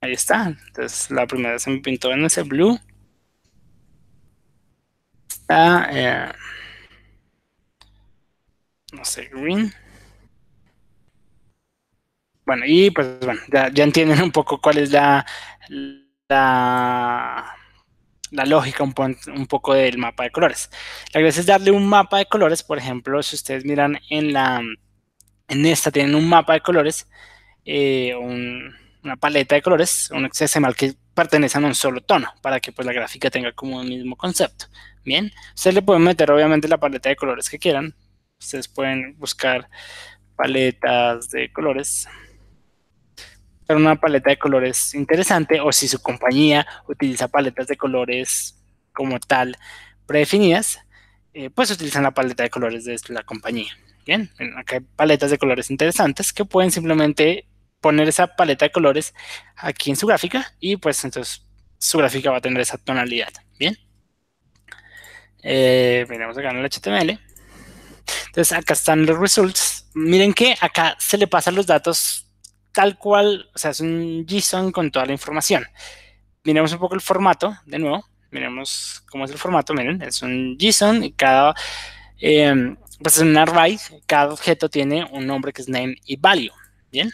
Ahí está. Entonces, la primera se me pintó en ese blue. Está, eh, no sé, green. Bueno, y pues bueno, ya, entienden un poco cuál es la, la, lógica un, un, poco del mapa de colores. La gracia es darle un mapa de colores, por ejemplo, si ustedes miran en la en esta tienen un mapa de colores, eh, una paleta de colores, un XML que pertenece a un solo tono, para que pues la gráfica tenga como el mismo concepto. Bien, ustedes le pueden meter obviamente la paleta de colores que quieran. Ustedes pueden buscar paletas de colores una paleta de colores interesante o si su compañía utiliza paletas de colores como tal predefinidas, eh, pues utilizan la paleta de colores de la compañía. Bien, acá hay paletas de colores interesantes que pueden simplemente poner esa paleta de colores aquí en su gráfica y pues entonces su gráfica va a tener esa tonalidad. Bien. Eh, acá en el HTML. Entonces acá están los results. Miren que acá se le pasan los datos tal cual, o sea, es un JSON con toda la información. Miremos un poco el formato, de nuevo, miremos cómo es el formato, miren, es un JSON y cada, eh, pues es un array, cada objeto tiene un nombre que es name y value, ¿bien?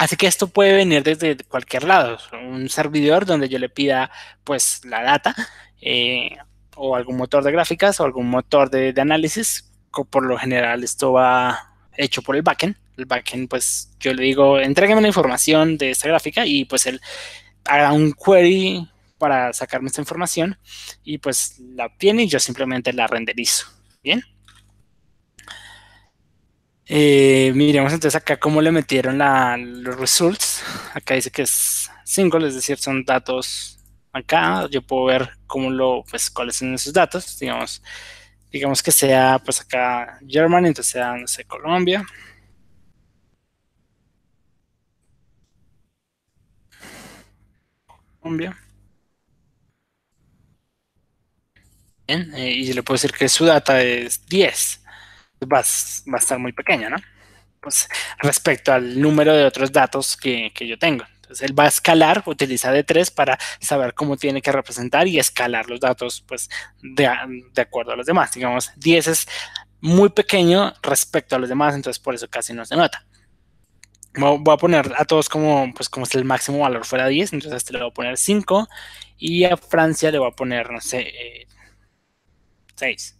Así que esto puede venir desde cualquier lado, un servidor donde yo le pida pues la data eh, o algún motor de gráficas o algún motor de, análisis, por lo general esto va hecho por el backend. El backend, pues yo le digo, entrégueme la información de esta gráfica y pues él haga un query para sacarme esta información y pues la obtiene y yo simplemente la renderizo. Bien. Eh, miremos entonces acá cómo le metieron los results. Acá dice que es single, es decir, son datos acá. Yo puedo ver cómo lo, pues, cuáles son esos datos. Digamos, digamos que sea pues acá Germany, entonces sea, no sé, Colombia. Colombia. Eh, y le puedo decir que su data es 10. Va, a estar muy pequeña, ¿no? Pues respecto al número de otros datos que, yo tengo. Entonces él va a escalar, utiliza D3 para saber cómo tiene que representar y escalar los datos pues de, acuerdo a los demás. Digamos, 10 es muy pequeño respecto a los demás, entonces por eso casi no se nota. Voy a poner a todos como, pues como es el máximo valor fuera 10, entonces a este le voy a poner 5 y a Francia le voy a poner, no sé, 6.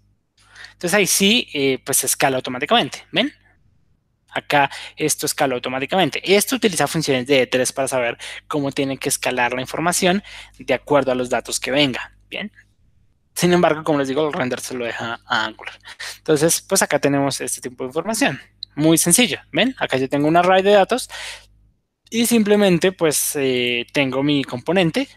Entonces ahí sí, eh, pues escala automáticamente, ¿ven? Acá esto escala automáticamente. Esto utiliza funciones de E3 para saber cómo tiene que escalar la información de acuerdo a los datos que venga. Bien. Sin embargo, como les digo, el render se lo deja a Angular. Entonces, pues acá tenemos este tipo de información. Muy sencillo. ¿Ven? Acá yo tengo un array de datos y simplemente pues eh, tengo mi componente.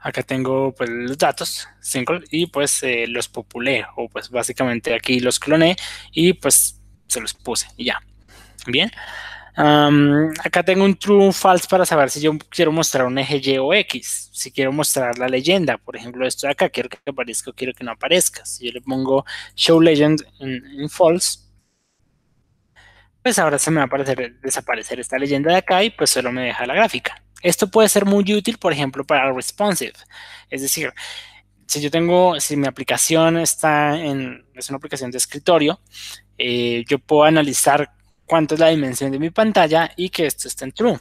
Acá tengo pues los datos single y pues eh, los populé o pues básicamente aquí los cloné y pues se los puse y ya. Bien. acá tengo un true false para saber si yo quiero mostrar un eje Y o X. Si quiero mostrar la leyenda, por ejemplo, esto de acá, quiero que aparezca o quiero que no aparezca. Si yo le pongo show legend en, false, pues ahora se me va a aparecer, desaparecer esta leyenda de acá y pues solo me deja la gráfica. Esto puede ser muy útil, por ejemplo, para responsive. Es decir, si yo tengo, si mi aplicación está en, es una aplicación de escritorio, eh, yo puedo analizar cuánto es la dimensión de mi pantalla y que esto esté en true.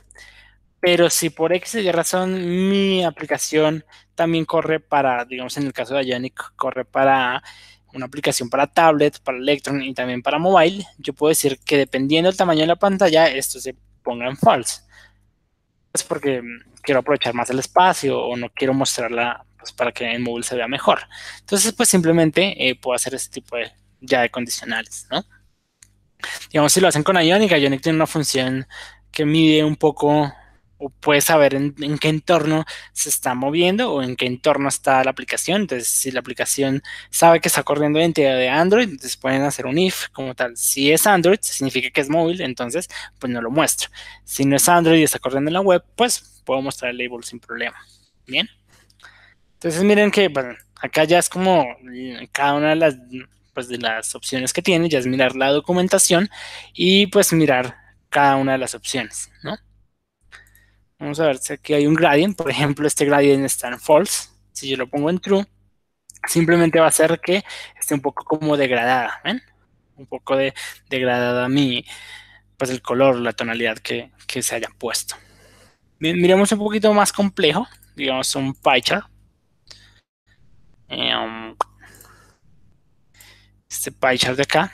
Pero si por X y razón mi aplicación también corre para, digamos en el caso de Ionic, corre para una aplicación para tablet, para Electron y también para mobile, yo puedo decir que dependiendo del tamaño de la pantalla, esto se ponga en false. Es porque quiero aprovechar más el espacio o no quiero mostrarla pues, para que en móvil se vea mejor. Entonces, pues simplemente eh, puedo hacer este tipo de, ya de condicionales, ¿no? Digamos, si lo hacen con Ionic, Ionic tiene una función que mide un poco o puede saber en, qué entorno se está moviendo o en qué entorno está la aplicación. Entonces, si la aplicación sabe que está corriendo entidad de Android, entonces pueden hacer un if como tal. Si es Android, significa que es móvil, entonces pues no lo muestro. Si no es Android y está corriendo en la web, pues puedo mostrar el label sin problema. Bien. Entonces miren que bueno, acá ya es como cada una de las, pues, de las opciones que tiene, ya es mirar la documentación y pues mirar cada una de las opciones, ¿no? Vamos a ver si aquí hay un gradient, por ejemplo, este gradient está en false, si yo lo pongo en true, simplemente va a hacer que esté un poco como degradada, ¿ven? Un poco de degradada mi, pues el color, la tonalidad que, se haya puesto. Miremos un poquito más complejo, digamos un pie chart. Eh, um, este pie chart de acá.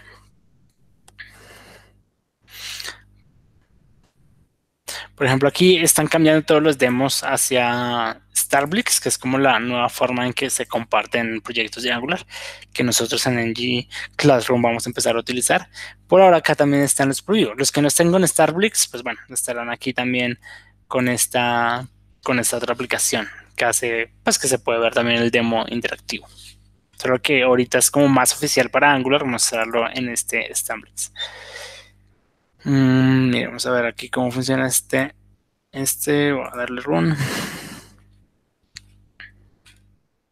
Por ejemplo, aquí están cambiando todos los demos hacia Starblix, que es como la nueva forma en que se comparten proyectos de Angular, que nosotros en NG Classroom vamos a empezar a utilizar. Por ahora acá también están los prohibidos. Los que no estén con Starblix, pues bueno, estarán aquí también con esta, con esta otra aplicación que hace, pues que se puede ver también el demo interactivo. Solo que ahorita es como más oficial para Angular mostrarlo en este Starblix. Mm, vamos a ver aquí cómo funciona este. Este, voy a darle run.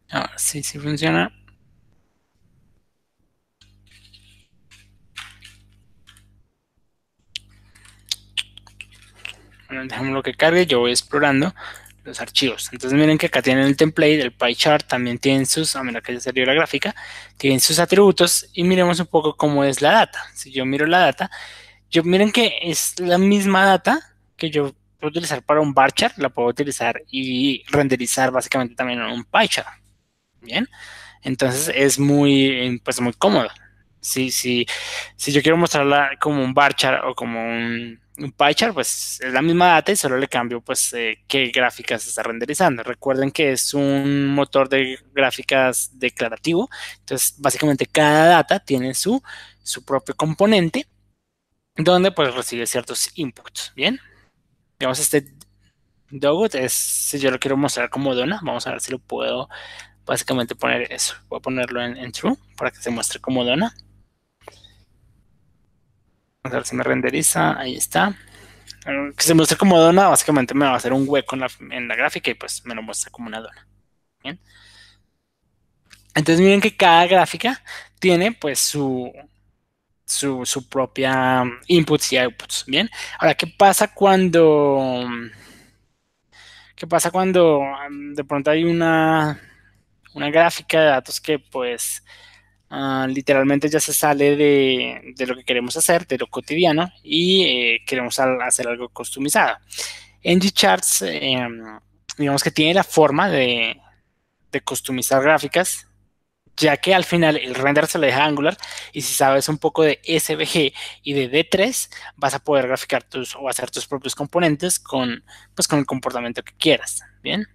Ahora sí, sí funciona. Bueno, dejamos lo que cargue, yo voy explorando los archivos. Entonces miren que acá tienen el template, el pie chart, también tienen sus, a menos que ya salió la gráfica, tienen sus atributos y miremos un poco cómo es la data. Si yo miro la data, yo miren que es la misma data que yo puedo utilizar para un bar chart, la puedo utilizar y renderizar básicamente también en un pie chart. Bien, entonces es muy, pues muy cómodo. Si, si, si yo quiero mostrarla como un bar chart o como un, un pie chart, pues es la misma data y solo le cambio pues eh, qué gráficas está renderizando. Recuerden que es un motor de gráficas declarativo, entonces básicamente cada data tiene su, su propio componente donde pues recibe ciertos inputs, ¿bien? Digamos, este Dogut es, si yo lo quiero mostrar como dona, vamos a ver si lo puedo básicamente poner eso. Voy a ponerlo en, true para que se muestre como dona. Vamos a ver si me renderiza, ahí está. Que se muestre como dona, básicamente me va a hacer un hueco en la, en la gráfica y pues me lo muestra como una dona. Bien. Entonces miren que cada gráfica tiene pues su, su, propia um, inputs y outputs. Bien, ahora, ¿qué pasa cuando... ¿Qué pasa cuando um, de pronto hay una, una gráfica de datos que pues uh, literalmente ya se sale de, lo que queremos hacer, de lo cotidiano, y eh, queremos hacer algo customizado? NGCharts, eh, digamos que tiene la forma de, de customizar gráficas ya que al final el render se le deja Angular y si sabes un poco de SVG y de D3 vas a poder graficar tus o hacer tus propios componentes con, pues, con el comportamiento que quieras, ¿bien?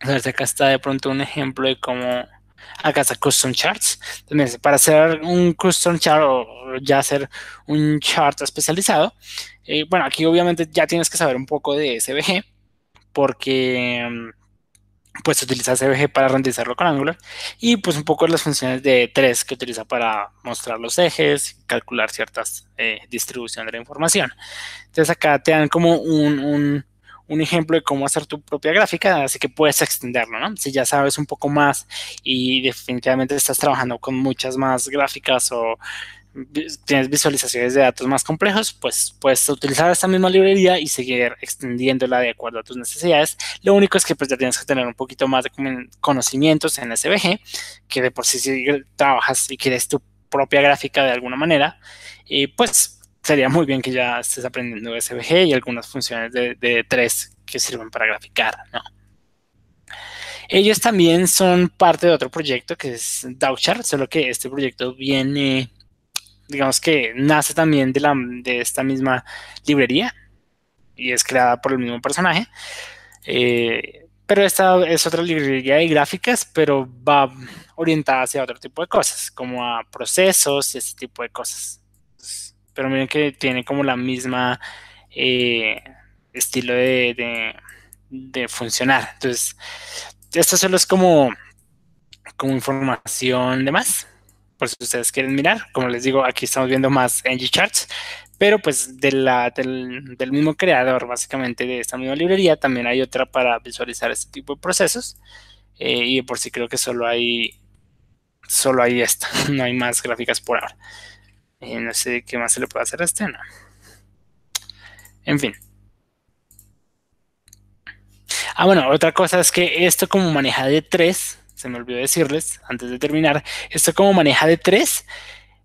Entonces acá está de pronto un ejemplo de cómo acá está Custom Charts. Entonces, para hacer un Custom Chart o ya hacer un chart especializado, eh, bueno, aquí obviamente ya tienes que saber un poco de SVG porque mm, pues utiliza CVG para renderizarlo con Angular y pues un poco las funciones de 3 que utiliza para mostrar los ejes, calcular ciertas eh, distribuciones de la información. Entonces acá te dan como un, un, ejemplo de cómo hacer tu propia gráfica, así que puedes extenderlo, ¿no? Si ya sabes un poco más y definitivamente estás trabajando con muchas más gráficas o tienes visualizaciones de datos más complejos, pues puedes utilizar esta misma librería y seguir extendiéndola de acuerdo a tus necesidades. Lo único es que pues ya tienes que tener un poquito más de conocimientos en SVG, que de por sí si trabajas y quieres tu propia gráfica de alguna manera, y pues sería muy bien que ya estés aprendiendo SVG y algunas funciones de, de tres que sirven para graficar, ¿no? Ellos también son parte de otro proyecto que es Dauchar, solo que este proyecto viene digamos que nace también de, la, de esta misma librería y es creada por el mismo personaje. Eh, pero esta es otra librería de gráficas, pero va orientada hacia otro tipo de cosas, como a procesos y ese tipo de cosas. pero miren que tiene como la misma eh, estilo de, de, funcionar. Entonces, esto solo es como, como información de más, por si ustedes quieren mirar. Como les digo, aquí estamos viendo más ng charts, pero pues de la, del, del, mismo creador, básicamente de esta misma librería, también hay otra para visualizar este tipo de procesos. Eh, y por si creo que solo hay solo hay esta, no hay más gráficas por ahora. Eh, no sé qué más se le puede hacer a este, no. En fin. Ah, bueno, otra cosa es que esto como maneja de 3, se me olvidó decirles antes de terminar, esto como maneja de 3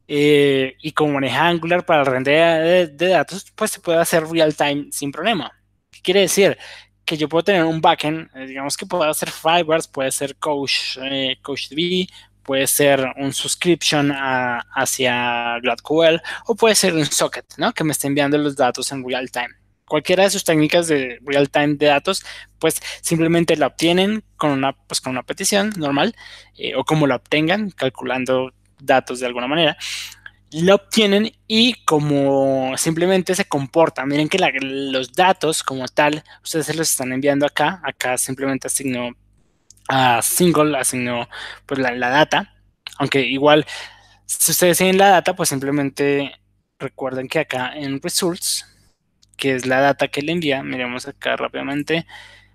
eh, y como maneja Angular para el rendimiento de, datos, pues se puede hacer real time sin problema. ¿Qué quiere decir? Que yo puedo tener un backend, eh, digamos que puedo hacer Fibers, puede ser Coach, eh, CoachDB, puede ser un subscription hacia GradQL o puede ser un socket, ¿no? Que me esté enviando los datos en real time. Cualquiera de sus técnicas de real time de datos, pues simplemente la obtienen con una, pues, con una petición normal eh, o como la obtengan, calculando datos de alguna manera. La obtienen y como simplemente se comporta, miren que los datos como tal, ustedes se los están enviando acá, acá simplemente asignó a single, asignó pues la, data, aunque igual si ustedes tienen la data, pues simplemente recuerden que acá en results, que es la data que le envía, miremos acá rápidamente,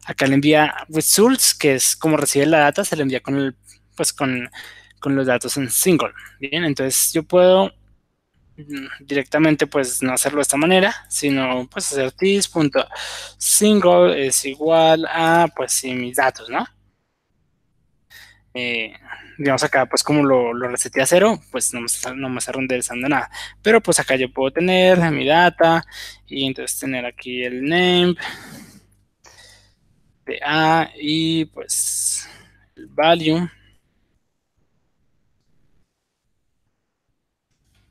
acá le envía results, que es como recibe la data, se le envía con el, pues con, con los datos en single, bien, entonces yo puedo mm, directamente pues no hacerlo de esta manera, sino pues hacer this.single es igual a pues sí, mis datos, ¿no? Eh, digamos acá, pues como lo, lo reseté a cero, pues no me, está, no me está renderizando nada. Pero pues acá yo puedo tener mi data y entonces tener aquí el name de A y pues el value.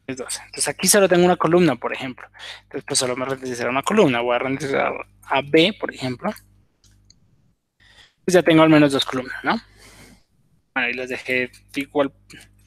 Entonces aquí solo tengo una columna, por ejemplo. Entonces pues solo me renderizará una columna. Voy a renderizar a B, por ejemplo. Pues ya tengo al menos dos columnas, ¿no? Bueno, y las dejé de igual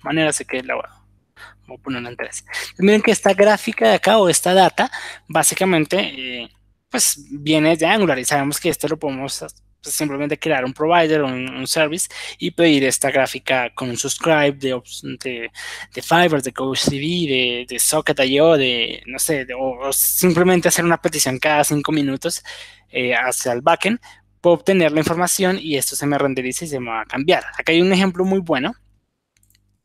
manera, así que la voy a poner en tres. Miren que esta gráfica de acá o esta data, básicamente, eh, pues viene de Angular y sabemos que esto lo podemos pues, simplemente crear un provider o un, service y pedir esta gráfica con un subscribe de, de, de Fiverr, de CoachDB, de, de Socket.io, de, no sé, o, simplemente hacer una petición cada cinco minutos eh, hacia el backend puedo obtener la información y esto se me renderiza y se me va a cambiar. Acá hay un ejemplo muy bueno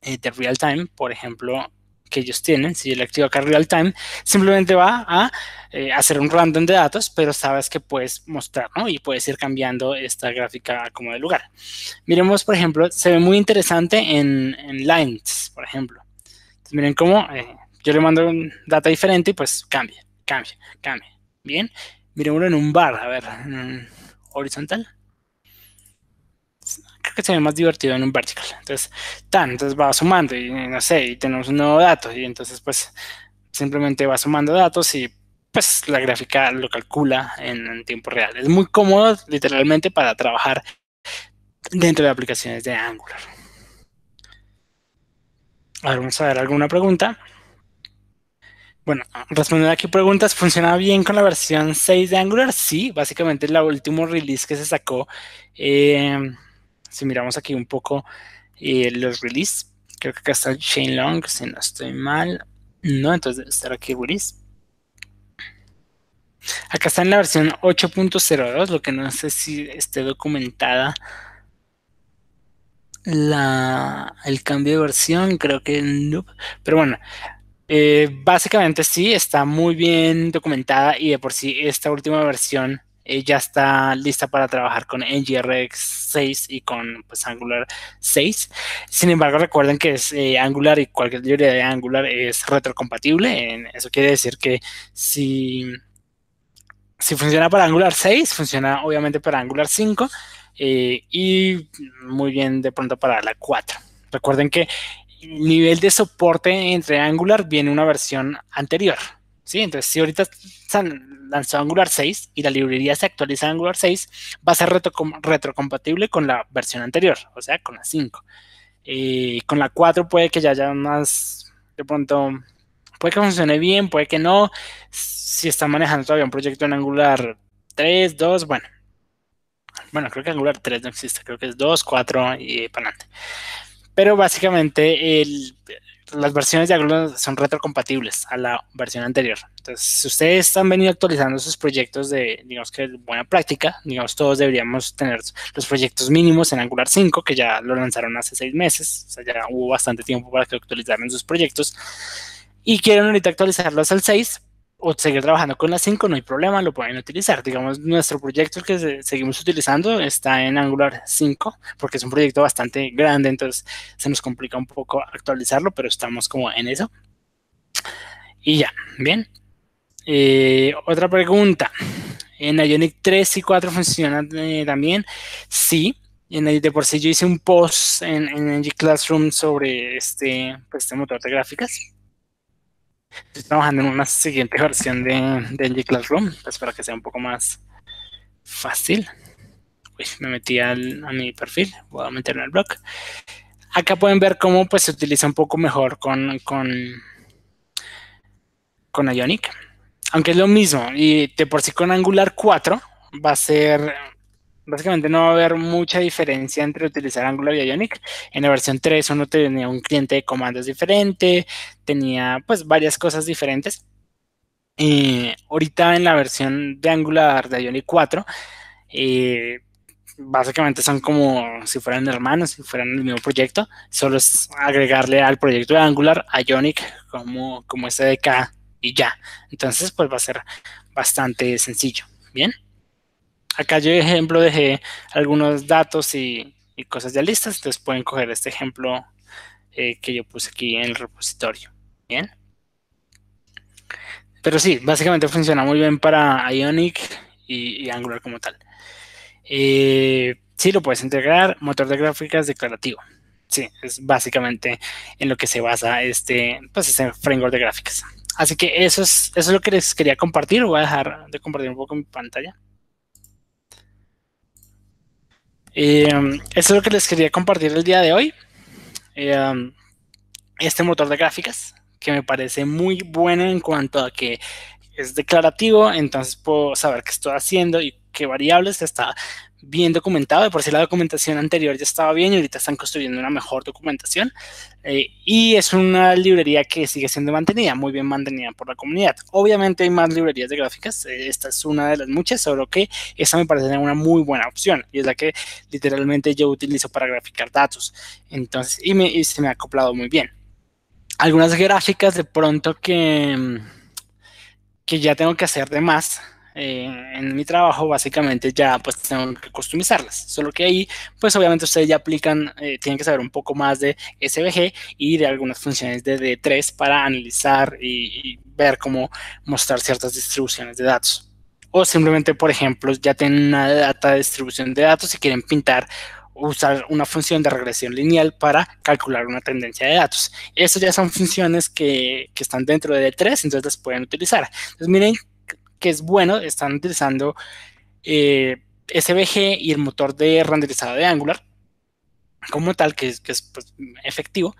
eh, de real time, por ejemplo, que ellos tienen. Si yo le activo acá real time, simplemente va a eh, hacer un random de datos, pero sabes que puedes mostrar, ¿no? Y puedes ir cambiando esta gráfica como de lugar. Miremos, por ejemplo, se ve muy interesante en, lines, por ejemplo. miren cómo eh, yo le mando un data diferente y pues cambia, cambia, cambia. Bien, miremoslo en un bar, a ver horizontal. Creo que se ve más divertido en un vertical. Entonces, tan, entonces va sumando y no sé, y tenemos un nuevo dato y entonces pues simplemente va sumando datos y pues la gráfica lo calcula en, tiempo real. Es muy cómodo literalmente para trabajar dentro de aplicaciones de Angular. Ahora vamos a ver alguna pregunta. Bueno, respondiendo aquí preguntas, ¿funciona bien con la versión 6 de Angular? Sí, básicamente es la último release que se sacó. Eh, si miramos aquí un poco eh, los release, creo que acá está chain long, si no estoy mal. No, entonces debe estar aquí release. Acá está en la versión 8.02, lo que no sé si esté documentada la, el cambio de versión, creo que no. Pero bueno, eh, básicamente sí, está muy bien documentada y de por sí esta última versión eh, ya está lista para trabajar con NGRX 6 y con pues, Angular 6. Sin embargo, recuerden que es eh, Angular y cualquier librería de Angular es retrocompatible. Eso quiere decir que si, si funciona para Angular 6, funciona obviamente para Angular 5 y muy bien de pronto para la 4. Recuerden que nivel de soporte entre Angular viene una versión anterior. ¿sí? Entonces, si ahorita lanzó Angular 6 y la librería se actualiza a Angular 6, va a ser retrocompatible con la versión anterior, o sea, con la 5. con la 4 puede que ya haya más, de pronto, Puede que funcione bien, puede que no. Si están manejando todavía un proyecto en Angular 3, 2, bueno. Bueno, creo que Angular 3 no existe, creo que es 2, 4 y para adelante. Pero básicamente las versiones de Angular son retrocompatibles a la versión anterior. Entonces, si ustedes han venido actualizando sus proyectos de, digamos que buena práctica, digamos, todos deberíamos tener los proyectos mínimos en Angular 5, que ya lo lanzaron hace seis meses, o sea, ya hubo bastante tiempo para que actualizaran sus proyectos, y quieren ahorita actualizarlos al 6, o seguir trabajando con la 5, no hay problema, lo pueden utilizar. Digamos, nuestro proyecto que seguimos utilizando está en Angular 5, porque es un proyecto bastante grande, entonces se nos complica un poco actualizarlo, pero estamos como en eso. Y ya, bien. Eh, otra pregunta. ¿En Ionic 3 y 4 funciona eh, también? Sí. En de por sí yo hice un post en, en Classroom sobre este, pues, este motor de gráficas Estoy trabajando en una siguiente versión de, de NG Classroom, pues para que sea un poco más fácil. Uy, me metí al, a mi perfil, voy a meterme el blog. Acá pueden ver cómo pues, se utiliza un poco mejor con, con, con Ionic. Aunque es lo mismo, y de por sí con Angular 4 va a ser Básicamente no va a haber mucha diferencia entre utilizar Angular y Ionic. En la versión 3 uno tenía un cliente de comandos diferente, tenía pues varias cosas diferentes. Ahorita en la versión de Angular de Ionic 4, eh, básicamente son como si fueran hermanos, si fueran el mismo proyecto. Solo es agregarle al proyecto de Angular Ionic como, como SDK y ya. Entonces pues va a ser bastante sencillo. Bien. Acá yo, ejemplo, dejé algunos datos y, cosas ya listas, entonces pueden coger este ejemplo eh, que yo puse aquí en el repositorio. Bien. Pero sí, básicamente funciona muy bien para Ionic y, Angular como tal. Eh, sí, lo puedes integrar, motor de gráficas declarativo. Sí, es básicamente en lo que se basa este, pues este framework de gráficas. Así que eso es, eso es lo que les quería compartir. Voy a dejar de compartir un poco mi pantalla. Eh, eso es lo que les quería compartir el día de hoy. Eh, este motor de gráficas, que me parece muy bueno en cuanto a que es declarativo, entonces puedo saber qué estoy haciendo y qué variables está bien documentado. De por si la documentación anterior ya estaba bien y ahorita están construyendo una mejor documentación. Eh, y es una librería que sigue siendo mantenida, muy bien mantenida por la comunidad. Obviamente hay más librerías de gráficas. Eh, esta es una de las muchas, solo que esta me parece una muy buena opción y es la que literalmente yo utilizo para graficar datos. Entonces, y, me, y se me ha acoplado muy bien. Algunas gráficas de pronto que, que ya tengo que hacer de más eh, en mi trabajo básicamente ya pues tengo que customizarlas. Solo que ahí pues obviamente ustedes ya aplican, eh, tienen que saber un poco más de SVG y de algunas funciones de D3 para analizar y, ver cómo mostrar ciertas distribuciones de datos. O simplemente, por ejemplo, ya tienen una data de distribución de datos y quieren pintar usar una función de regresión lineal para calcular una tendencia de datos. Estas ya son funciones que, que están dentro de D3, entonces las pueden utilizar. Entonces miren que es bueno, están utilizando eh, SVG y el motor de renderizado de Angular como tal, que es, pues, efectivo,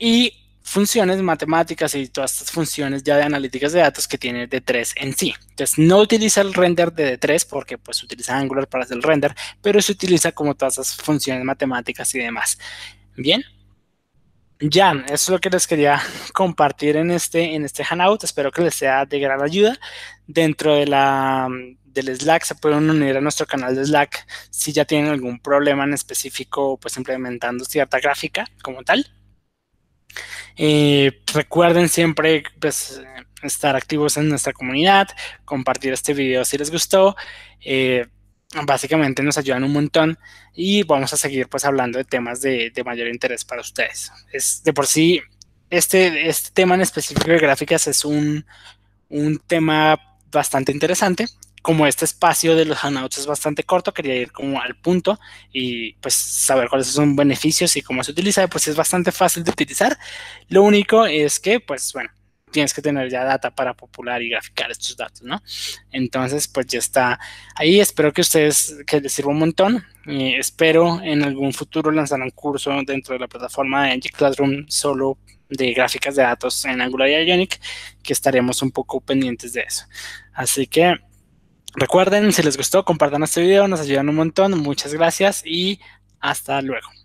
y funciones matemáticas y todas estas funciones ya de analíticas de datos que tiene D3 en sí. Entonces no utiliza el render de D3 porque pues utiliza Angular para hacer el render, pero se utiliza como todas esas funciones matemáticas y demás. Bien. Ya, eso es lo que les quería compartir en este, en este Hangout. Espero que les sea de gran ayuda. Dentro de la, del Slack se pueden unir a nuestro canal de Slack si ya tienen algún problema en específico, pues implementando cierta gráfica como tal. Eh, recuerden siempre pues, estar activos en nuestra comunidad, compartir este video si les gustó. Eh, básicamente nos ayudan un montón y vamos a seguir pues hablando de temas de, mayor interés para ustedes. Es de por sí, este, este tema en específico de gráficas es un, un tema bastante interesante. Como este espacio de los Hangouts es bastante corto, quería ir como al punto y pues saber cuáles son beneficios y cómo se utiliza, pues es bastante fácil de utilizar. Lo único es que, pues bueno, tienes que tener ya data para popular y graficar estos datos, ¿no? Entonces, pues ya está ahí. Espero que ustedes, que les sirva un montón. espero en algún futuro lanzar un curso dentro de la plataforma de NG Classroom solo de gráficas de datos en Angular y Ionic, que estaremos un poco pendientes de eso. Así que recuerden, si les gustó, compartan este video, nos ayudan un montón. Muchas gracias y hasta luego.